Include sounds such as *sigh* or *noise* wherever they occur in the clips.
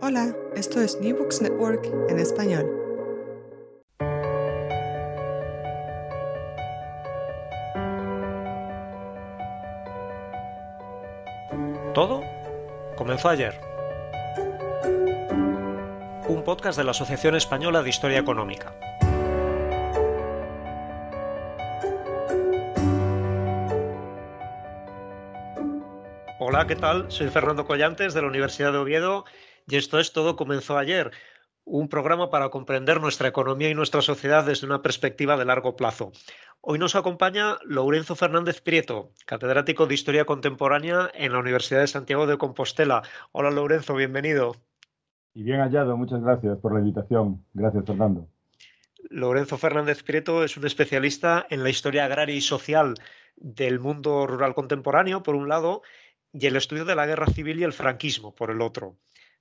Hola, esto es New Books Network en español. Todo comenzó ayer. Un podcast de la Asociación Española de Historia Económica. Hola, ¿qué tal? Soy Fernando Collantes de la Universidad de Oviedo y esto es Todo comenzó ayer, un programa para comprender nuestra economía y nuestra sociedad desde una perspectiva de largo plazo. Hoy nos acompaña Lourenzo Fernández Prieto, catedrático de Historia Contemporánea en la Universidad de Santiago de Compostela. Hola Lourenzo, bienvenido. Y bien hallado, muchas gracias por la invitación. Gracias, Fernando. Lorenzo Fernández Prieto es un especialista en la historia agraria y social del mundo rural contemporáneo, por un lado, y el estudio de la guerra civil y el franquismo, por el otro.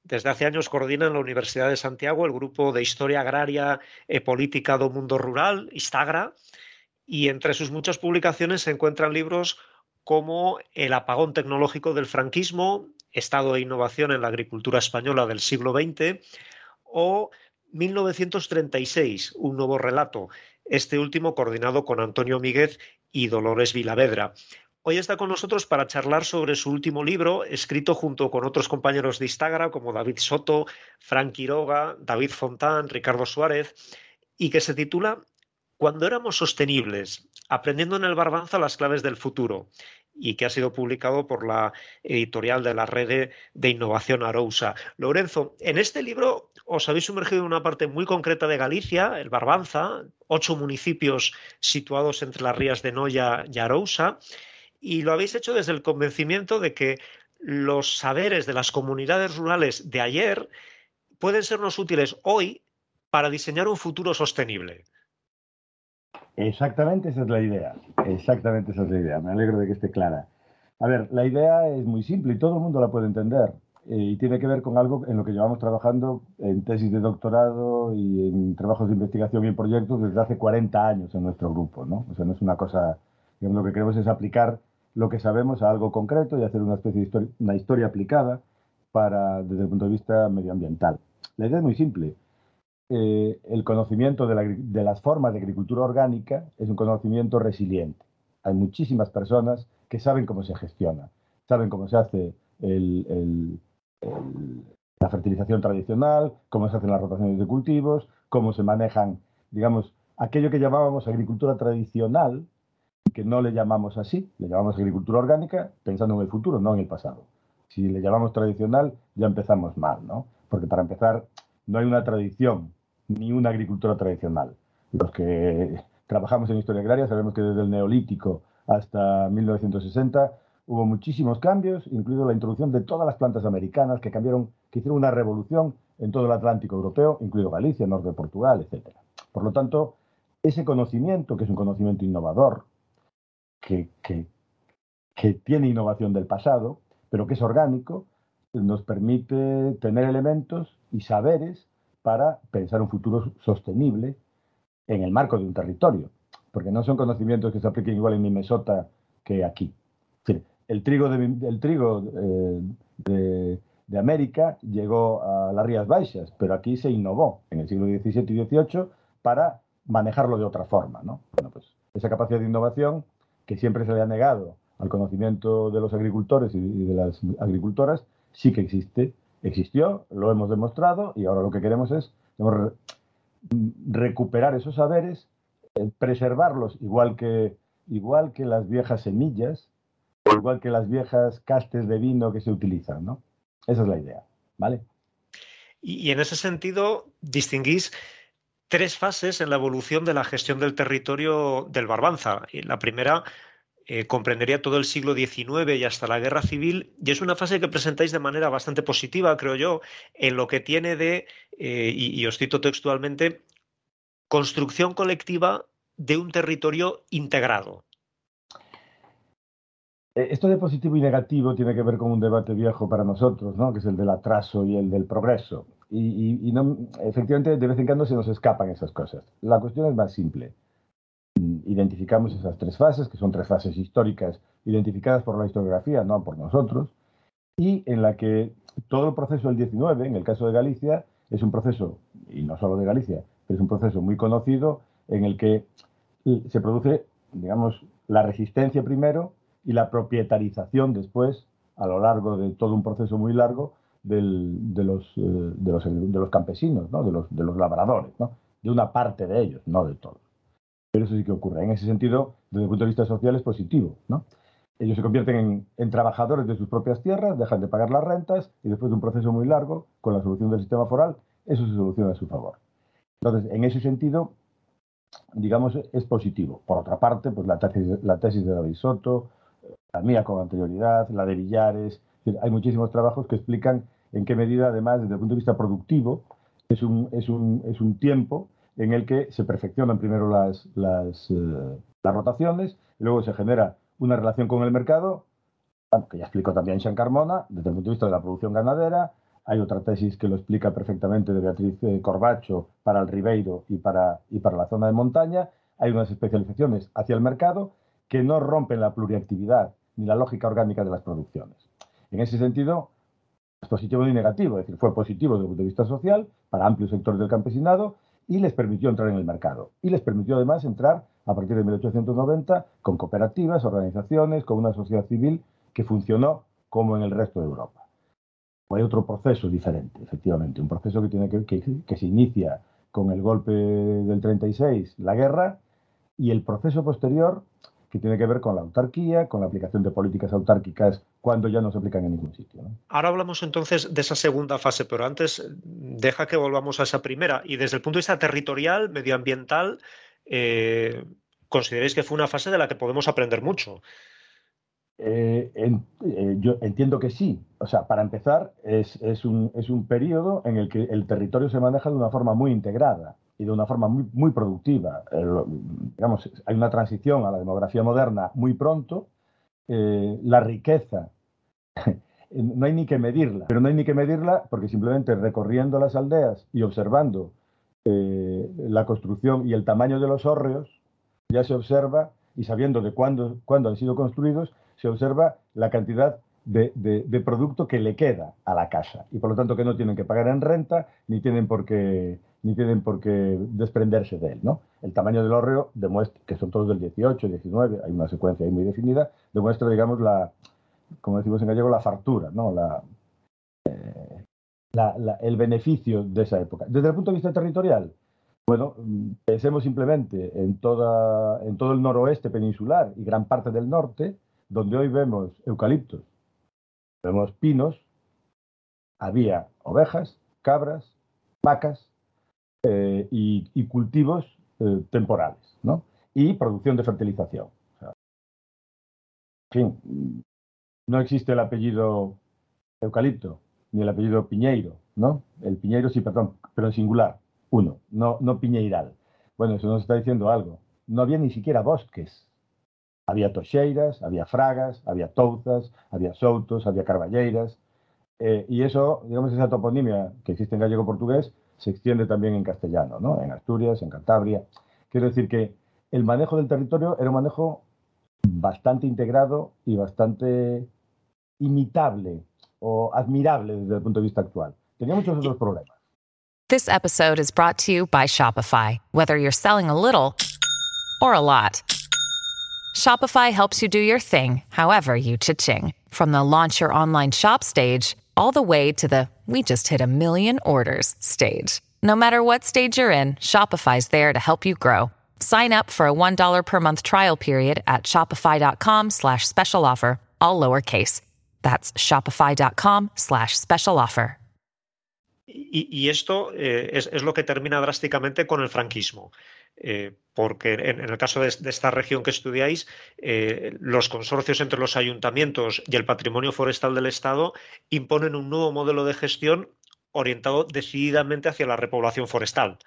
Desde hace años coordina en la Universidad de Santiago el grupo de Historia Agraria e Política do Mundo Rural, Istagra, y entre sus muchas publicaciones se encuentran libros como El apagón tecnológico del franquismo, Estado e innovación en la agricultura española del siglo XX, o 1936, un nuevo relato, este último coordinado con Antonio Míguez y Dolores Vilavedra. Hoy está con nosotros para charlar sobre su último libro, escrito junto con otros compañeros de Instagram como David Soto, Frank Quiroga, David Fontán, Ricardo Suárez, y que se titula Cuando éramos sostenibles, aprendiendo en el Barbanza las claves del futuro, y que ha sido publicado por la editorial de la red de innovación Arousa. Lorenzo, en este libro os habéis sumergido en una parte muy concreta de Galicia, el Barbanza, ocho municipios situados entre las rías de Noya y Arousa, y lo habéis hecho desde el convencimiento de que los saberes de las comunidades rurales de ayer pueden sernos útiles hoy para diseñar un futuro sostenible. Exactamente esa es la idea. Exactamente esa es la idea. Me alegro de que esté clara. A ver, la idea es muy simple y todo el mundo la puede entender. Eh, y tiene que ver con algo en lo que llevamos trabajando en tesis de doctorado y en trabajos de investigación y en proyectos desde hace 40 años en nuestro grupo. ¿no? O sea, no es una cosa, digamos, lo que queremos es aplicar lo que sabemos a algo concreto y hacer una especie de historia, una historia aplicada para, desde el punto de vista medioambiental. La idea es muy simple. Eh, el conocimiento de, las formas de agricultura orgánica es un conocimiento resiliente. Hay muchísimas personas que saben cómo se gestiona, saben cómo se hace el, la fertilización tradicional, cómo se hacen las rotaciones de cultivos, cómo se manejan, digamos, aquello que llamábamos agricultura tradicional, que no le llamamos así, le llamamos agricultura orgánica pensando en el futuro, no en el pasado. Si le llamamos tradicional, ya empezamos mal, ¿no? Porque para empezar, no hay una tradición ni una agricultura tradicional. Los que trabajamos en historia agraria sabemos que desde el neolítico hasta 1960 hubo muchísimos cambios, incluido la introducción de todas las plantas americanas que cambiaron, que hicieron una revolución en todo el Atlántico europeo, incluido Galicia, norte de Portugal, etc. Por lo tanto, ese conocimiento, que es un conocimiento innovador, que, tiene innovación del pasado, pero que es orgánico, nos permite tener elementos y saberes para pensar un futuro sostenible en el marco de un territorio. porque no son conocimientos que se apliquen igual en Minnesota que aquí. el trigo, de, el trigo eh, de, de, América llegó a las Rías Baixas, pero aquí se innovó en el siglo XVII y XVIII para manejarlo de otra forma. ¿no? Bueno, pues esa capacidad de innovación que siempre se le ha negado al conocimiento de los agricultores y de las agricultoras, sí que existe, existió, lo hemos demostrado y ahora lo que queremos es recuperar esos saberes, eh, preservarlos igual que, igual que las viejas semillas, igual que las viejas castes de vino que se utilizan, ¿no? Esa es la idea, ¿vale? Y, en ese sentido, distinguís tres fases en la evolución de la gestión del territorio del Barbanza. La primera eh, comprendería todo el siglo XIX y hasta la Guerra Civil, y es una fase que presentáis de manera bastante positiva, creo yo, en lo que tiene de, eh, y, os cito textualmente, construcción colectiva de un territorio integrado. Eh, esto de positivo y negativo tiene que ver con un debate viejo para nosotros, ¿no? que es el del atraso y el del progreso. Y, efectivamente, de vez en cuando se nos escapan esas cosas. La cuestión es más simple identificamos esas tres fases, que son tres fases históricas identificadas por la historiografía, no por nosotros, y en la que todo el proceso del 19, en el caso de Galicia, es un proceso, y no solo de Galicia, pero es un proceso muy conocido en el que se produce, digamos, la resistencia primero y la propietarización después, a lo largo de todo un proceso muy largo, de, los, eh, de, los, de, los, campesinos, ¿no? de, los, de los labradores, ¿no? de una parte de ellos, no de todos pero eso sí que ocurre. En ese sentido, desde el punto de vista social es positivo, ¿no? Ellos se convierten en, trabajadores de sus propias tierras, dejan de pagar las rentas y después de un proceso muy largo, con la solución del sistema foral, eso se soluciona a su favor. Entonces, en ese sentido, digamos, es positivo. Por otra parte, pues la tesis, la tesis de David Soto, la mía con anterioridad, la de Villares, hay muchísimos trabajos que explican en qué medida, además, desde el punto de vista productivo, es un, es un, es un tiempo en el que se perfeccionan primero las, las, eh, las rotaciones y luego se genera una relación con el mercado, que ya explicó también Sean Carmona, desde el punto de vista de la producción ganadera. Hay otra tesis que lo explica perfectamente de Beatriz eh, Corbacho para el Ribeiro y para, y para la zona de montaña. Hay unas especializaciones hacia el mercado que no rompen la pluriactividad ni la lógica orgánica de las producciones. En ese sentido, es positivo y negativo, es decir, fue positivo desde el punto de vista social para amplios sectores del campesinado y les permitió entrar en el mercado. Y les permitió además entrar a partir de 1890 con cooperativas, organizaciones, con una sociedad civil que funcionó como en el resto de Europa. Hay otro proceso diferente, efectivamente, un proceso que, tiene que, que se inicia con el golpe del 36, la guerra, y el proceso posterior que tiene que ver con la autarquía, con la aplicación de políticas autárquicas cuando ya no se aplican en ningún sitio. Ahora hablamos entonces de esa segunda fase, pero antes deja que volvamos a esa primera. Y desde el punto de vista territorial, medioambiental, eh, ¿consideráis que fue una fase de la que podemos aprender mucho? Eh, eh, yo entiendo que sí. O sea, para empezar, es, un, es un periodo en el que el territorio se maneja de una forma muy integrada y de una forma muy, muy productiva. digamos, hay una transición a la demografía moderna muy pronto. Eh, la riqueza, *laughs* no hay ni que medirla, pero no hay ni que medirla porque simplemente recorriendo las aldeas y observando eh, la construcción y el tamaño de los hórreos, ya se observa, y sabiendo de cuándo, cuándo han sido construidos, se observa la cantidad de, producto que le queda a la casa y por lo tanto que no tienen que pagar en renta ni tienen por qué ni tienen por qué desprenderse de él. ¿no? El tamaño del hórreo demuestra, que son todos del 18, 19, hay una secuencia ahí muy definida, demuestra, digamos, la, como decimos en gallego, la fartura, ¿no? Eh, la, el beneficio de esa época. Desde el punto de vista territorial, bueno, pensemos simplemente en, toda, en todo el noroeste peninsular y gran parte del norte, donde hoy vemos eucaliptos, vemos pinos, había ovejas, cabras, vacas, eh, y, cultivos eh, temporales, ¿no? Y producción de fertilización. en fin, no existe el apellido eucalipto, ni el apellido piñeiro, ¿no? El piñeiro sí, perdón, pero en singular, uno, no, no piñeiral. Bueno, eso nos está diciendo algo. No había ni siquiera bosques. Había toxeiras, había fragas, había touzas, había soutos, había carballeiras. Eh, y eso, digamos, esa toponimia que existe en gallego-portugués, se extiende también en castellano, ¿no? en Asturias, en Cantabria. Quiero decir que el manejo del territorio era un manejo bastante integrado y bastante imitable o admirable desde el punto de vista actual. Tenía muchos otros problemas. This episode is brought to you by Shopify. Whether you're selling a little or a lot, Shopify helps you do your thing, however you cha-ching. From the launch your online shop stage, all the way to the we just hit a million orders stage. No matter what stage you're in, Shopify's there to help you grow. Sign up for a $1 per month trial period at shopify.com slash special offer, all lowercase. That's shopify.com slash special offer. Y, y esto eh, es, es, lo que termina drásticamente con el franquismo. Eh, porque en, el caso de, esta región que estudiáis, eh, los consorcios entre los ayuntamientos y el patrimonio forestal del Estado imponen un nuevo modelo de gestión orientado decididamente hacia la repoblación forestal.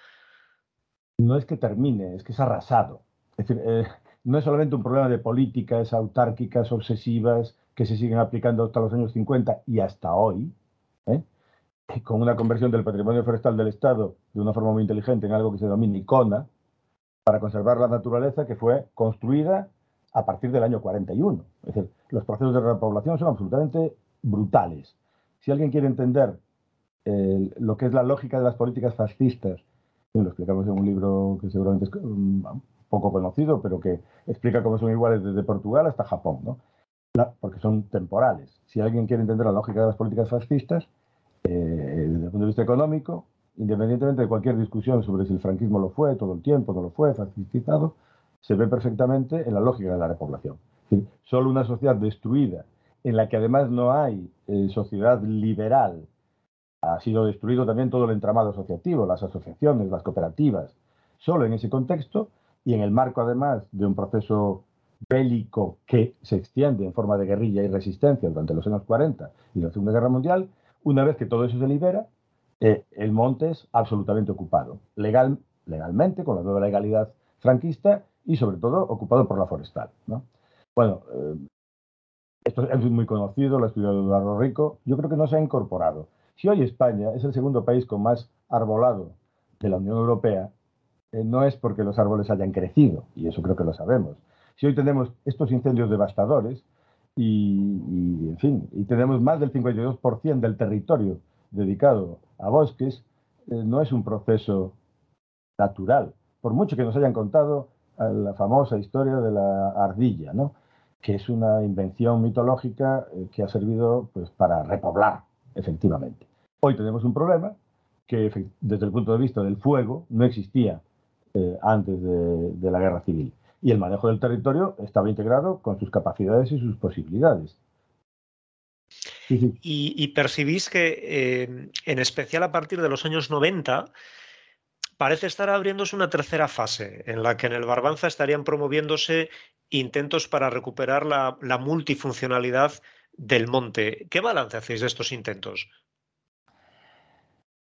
No es que termine, es que es arrasado. Es decir, eh, no es solamente un problema de políticas autárquicas obsesivas que se siguen aplicando hasta los años 50 y hasta hoy, con una conversión del patrimonio forestal del Estado de una forma muy inteligente en algo que se denomina ICONA, para conservar la naturaleza que fue construida a partir del año 41. Es decir, los procesos de repoblación son absolutamente brutales. Si alguien quiere entender eh, lo que es la lógica de las políticas fascistas, lo explicamos en un libro que seguramente es um, poco conocido, pero que explica cómo son iguales desde Portugal hasta Japón, ¿no? La, porque son temporales. Si alguien quiere entender la lógica de las políticas fascistas, eh, desde el punto de vista económico, independientemente de cualquier discusión sobre si el franquismo lo fue todo el tiempo, no lo fue, fascistizado, se ve perfectamente en la lógica de la repoblación. Solo una sociedad destruida, en la que además no hay eh, sociedad liberal, ha sido destruido también todo el entramado asociativo, las asociaciones, las cooperativas, solo en ese contexto y en el marco además de un proceso bélico que se extiende en forma de guerrilla y resistencia durante los años 40 y la Segunda Guerra Mundial, una vez que todo eso se libera, eh, el monte es absolutamente ocupado, legal, legalmente, con la nueva legalidad franquista y sobre todo ocupado por la forestal. ¿no? Bueno, eh, esto es muy conocido, lo ha estudiado Eduardo Rico, yo creo que no se ha incorporado. Si hoy España es el segundo país con más arbolado de la Unión Europea, eh, no es porque los árboles hayan crecido, y eso creo que lo sabemos. Si hoy tenemos estos incendios devastadores y, y en fin, y tenemos más del 52% del territorio dedicado a bosques, eh, no es un proceso natural. Por mucho que nos hayan contado eh, la famosa historia de la ardilla, ¿no? que es una invención mitológica eh, que ha servido pues, para repoblar, efectivamente. Hoy tenemos un problema que desde el punto de vista del fuego no existía antes de, la guerra civil. Y el manejo del territorio estaba integrado con sus capacidades y sus posibilidades. Y, y, percibís que, eh, en especial a partir de los años 90, parece estar abriéndose una tercera fase en la que en el Barbanza estarían promoviéndose intentos para recuperar la, la multifuncionalidad del monte. ¿Qué balance hacéis de estos intentos?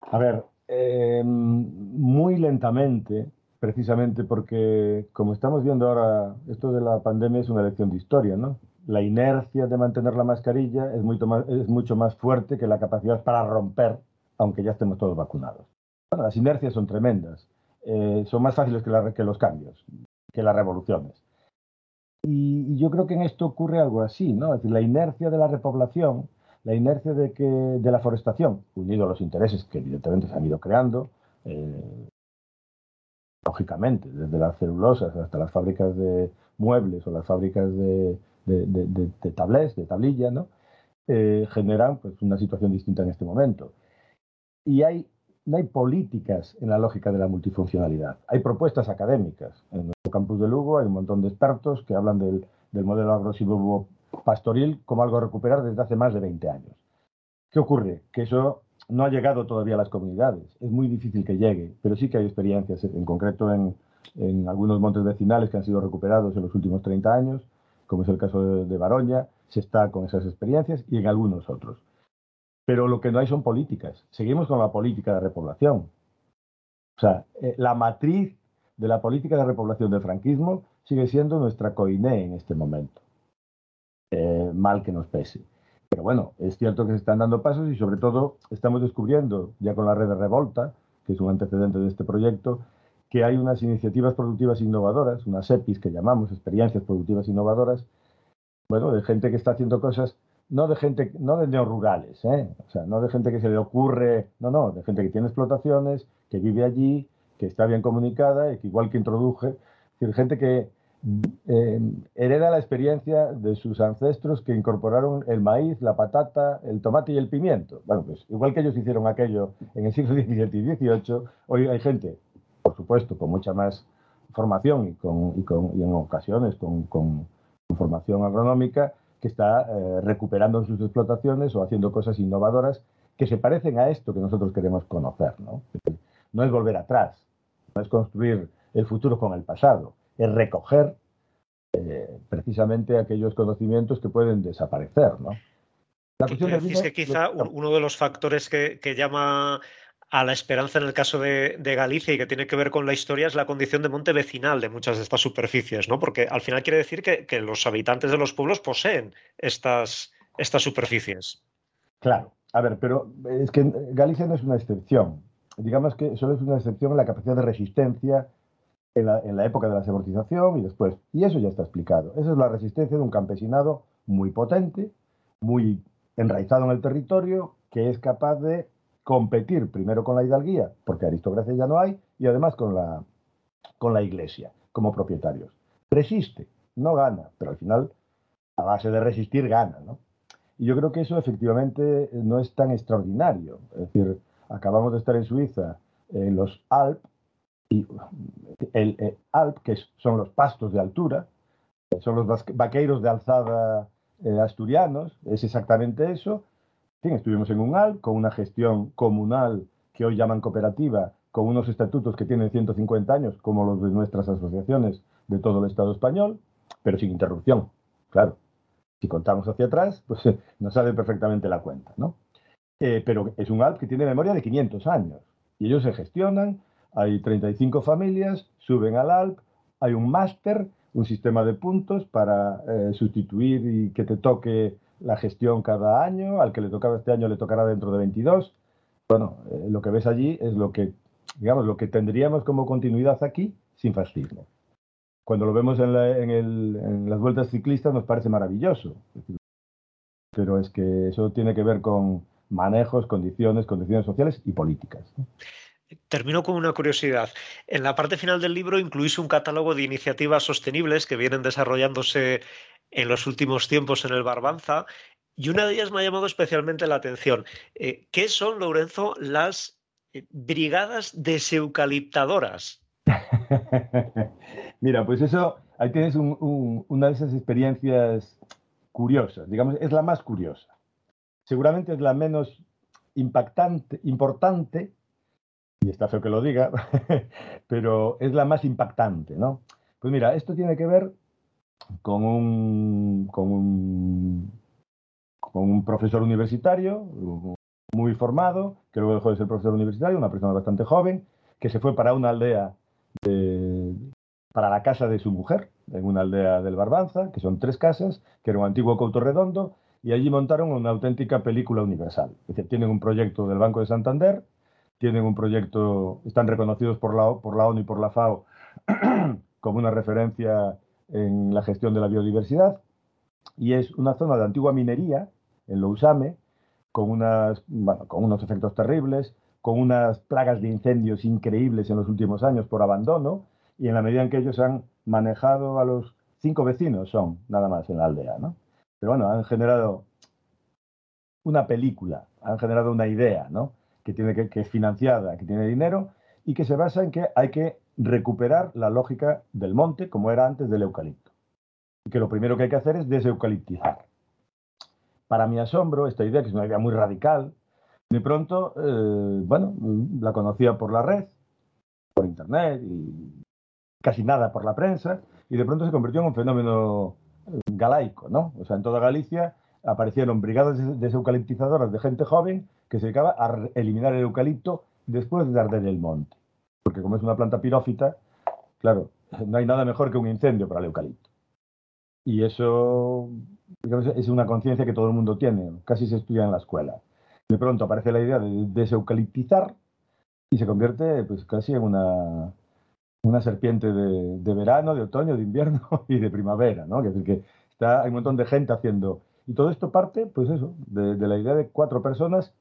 A ver, eh, muy lentamente, precisamente porque, como estamos viendo ahora, esto de la pandemia es una lección de historia, ¿no? La inercia de mantener la mascarilla es mucho más, fuerte que la capacidad para romper, aunque ya estemos todos vacunados. Las inercias son tremendas, eh, son más fáciles que, los cambios, que las revoluciones. Y, y, yo creo que en esto ocurre algo así, ¿no? Es decir, la inercia de la repoblación la inercia de, que, de la forestación, unido a los intereses que evidentemente se han ido creando, eh, lógicamente, desde las celulosas hasta las fábricas de muebles o las fábricas de, de, de, de tablés, de tablilla, ¿no? Eh, generan pues, una situación distinta en este momento. Y hay, no hay políticas en la lógica de la multifuncionalidad. Hay propuestas académicas. En nuestro campus de Lugo hay un montón de expertos que hablan del, del modelo agrosilvo pastoril como algo a recuperar desde hace más de 20 años. ¿Qué ocurre? Que eso no ha llegado todavía a las comunidades. Es muy difícil que llegue, pero sí que hay experiencias, en concreto en, en algunos montes vecinales que han sido recuperados en los últimos 30 años, como es el caso de, Baroña, se está con esas experiencias y en algunos otros. Pero lo que no hay son políticas. Seguimos con la política de repoblación. O sea, eh, la matriz de la política de repoblación del franquismo sigue siendo nuestra COINE en este momento eh, mal que nos pese. Pero bueno, es cierto que se están dando pasos y sobre todo estamos descubriendo, ya con la red de Revolta, que es un antecedente de este proyecto, que hay unas iniciativas productivas innovadoras, unas EPIs que llamamos experiencias productivas innovadoras, bueno, de gente que está haciendo cosas, no de gente, no de neorurales, ¿eh? o sea, no de gente que se le ocurre, no, no, de gente que tiene explotaciones, que vive allí, que está bien comunicada y que igual que introduje, es decir, gente que eh, hereda la experiencia de sus ancestros que incorporaron el maíz, la patata, el tomate y el pimiento. Bueno, pues igual que ellos hicieron aquello en el siglo XVII y XVIII, hoy hay gente, por supuesto, con mucha más formación y, con, y, con, y en ocasiones con, con, formación agronómica que está eh, recuperando sus explotaciones o haciendo cosas innovadoras que se parecen a esto que nosotros queremos conocer. ¿no? no es volver atrás, no es construir el futuro con el pasado, es recoger eh, precisamente aquellos conocimientos que pueden desaparecer. ¿no? La cuestión es que quizá uno de los factores que, que, llama a la esperanza en el caso de, Galicia y que tiene que ver con la historia es la condición de monte vecinal de muchas de estas superficies, ¿no? Porque al final quiere decir que, los habitantes de los pueblos poseen estas, superficies. Claro, a ver, pero es que Galicia no es una excepción digamos que solo es una excepción en la capacidad de resistencia en la, época de la semortización y después. Y eso ya está explicado. Esa es la resistencia de un campesinado muy potente, muy enraizado en el territorio, que es capaz de competir primero con la hidalguía, porque aristocracia ya no hay, y además con la, con la iglesia como propietarios. Resiste, no gana, pero al final, a base de resistir, gana. ¿no? Y yo creo que eso efectivamente no es tan extraordinario. Es decir, acabamos de estar en Suiza, en los Alp, y el, el Alp, que son los pastos de altura, son los vaqueiros de alzada eh, asturianos, es exactamente eso. Estuvimos en un Alp con una gestión comunal que hoy llaman cooperativa, con unos estatutos que tienen 150 años, como los de nuestras asociaciones de todo el Estado español, pero sin interrupción, claro. Si contamos hacia atrás, pues *laughs* nos sale perfectamente la cuenta, ¿no? Eh, pero es un ALP que tiene memoria de 500 años. Y ellos se gestionan, hay 35 familias, suben al ALP, hay un máster, un sistema de puntos para eh, sustituir y que te toque la gestión cada año, al que le tocaba este año le tocará dentro de 22. Bueno, eh, lo que ves allí es lo que, digamos, lo que tendríamos como continuidad aquí sin fascismo. Cuando lo vemos en, la, en, el, en las vueltas ciclistas nos parece maravilloso, pero es que eso tiene que ver con, manejos, condiciones, condiciones sociales y políticas. Termino con una curiosidad. En la parte final del libro incluís un catálogo de iniciativas sostenibles que vienen desarrollándose en los últimos tiempos en el Barbanza y una de ellas me ha llamado especialmente la atención. Eh, ¿Qué son, Lorenzo, las eh, brigadas deseucaliptadoras? *laughs* Mira, pues eso, ahí tienes un, un, una de esas experiencias curiosas, digamos, es la más curiosa seguramente es la menos impactante, importante, y está feo que lo diga, *laughs* pero es la más impactante, ¿no? Pues mira, esto tiene que ver con un, con un, con un profesor universitario muy formado, que luego dejó de ser profesor universitario, una persona bastante joven, que se fue para una aldea, de, para la casa de su mujer, en una aldea del Barbanza, que son tres casas, que era un antiguo Couto Redondo, y allí montaron una auténtica película universal. Es decir, tienen un proyecto del Banco de Santander, tienen un proyecto, están reconocidos por la, por la ONU y por la FAO *clears throat* como una referencia en la gestión de la biodiversidad, y es una zona de antigua minería, en Lousame, con, unas, bueno, con unos efectos terribles, con unas plagas de incendios increíbles en los últimos años por abandono, y en la medida en que ellos han manejado a los cinco vecinos, son nada más en la aldea, ¿no? Pero bueno, han generado una película, han generado una idea, ¿no? Que, tiene que, que es financiada, que tiene dinero y que se basa en que hay que recuperar la lógica del monte como era antes del eucalipto. Y que lo primero que hay que hacer es deseucaliptizar. Para mi asombro, esta idea, que es una idea muy radical, de pronto, eh, bueno, la conocía por la red, por internet y casi nada por la prensa, y de pronto se convirtió en un fenómeno galaico, ¿no? O sea, en toda Galicia aparecieron brigadas deseucaliptizadoras de gente joven que se dedicaba a eliminar el eucalipto después de arder el monte. Porque como es una planta pirófita, claro, no hay nada mejor que un incendio para el eucalipto. Y eso digamos, es una conciencia que todo el mundo tiene, casi se estudia en la escuela. De pronto aparece la idea de deseucaliptizar y se convierte pues casi en una una serpiente de, verano, de otoño, de invierno *laughs* y de primavera, ¿no? Decir, que está, hay un montón de gente haciendo... Y todo esto parte, pues eso, de, la idea de cuatro personas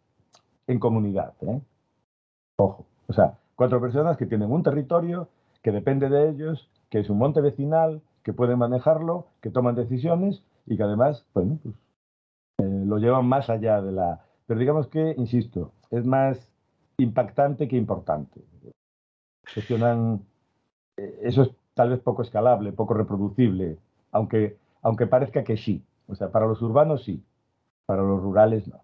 en comunidad, ¿eh? Ojo, o sea, cuatro personas que tienen un territorio, que depende de ellos, que es un monte vecinal, que pueden manejarlo, que toman decisiones y que además, bueno, pues, eh, lo llevan más allá de la... Pero digamos que, insisto, es más impactante que importante. Gestionan eh, eso es tal vez poco escalable, poco reproducible, aunque, aunque parezca que sí. O sea, para los urbanos sí, para los rurales no.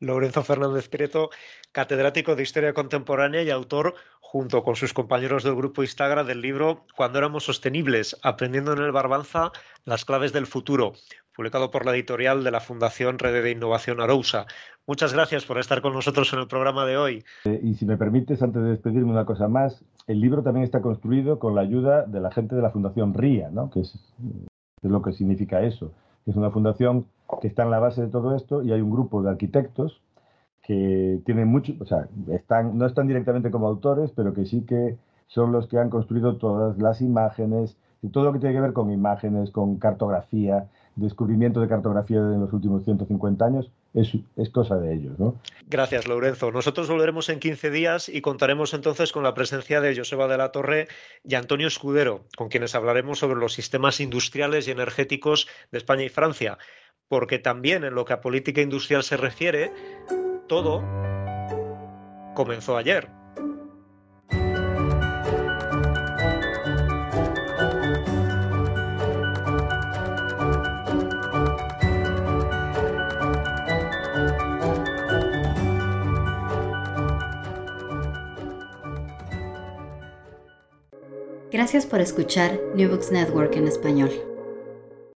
Lorenzo Fernández Prieto, catedrático de Historia Contemporánea y autor, junto con sus compañeros del grupo Instagram, del libro Cuando éramos sostenibles, aprendiendo en el Barbanza las claves del futuro, publicado por la editorial de la Fundación Red de Innovación Arousa. Muchas gracias por estar con nosotros en el programa de hoy. Eh, y si me permites, antes de despedirme, una cosa más. El libro también está construido con la ayuda de la gente de la Fundación RIA, ¿no? que es, lo que significa eso. Es una fundación que está en la base de todo esto y hay un grupo de arquitectos que tienen mucho, o sea, están, no están directamente como autores, pero que sí que son los que han construido todas las imágenes, todo lo que tiene que ver con imágenes, con cartografía, descubrimiento de cartografía en los últimos 150 años es, es, cosa de ellos. ¿no? Gracias, Lorenzo. Nosotros volveremos en 15 días y contaremos entonces con la presencia de Joseba de la Torre y Antonio Escudero, con quienes hablaremos sobre los sistemas industriales y energéticos de España y Francia, porque también en lo que a política industrial se refiere, todo comenzó ayer. Gracias por escuchar New Books Network en español.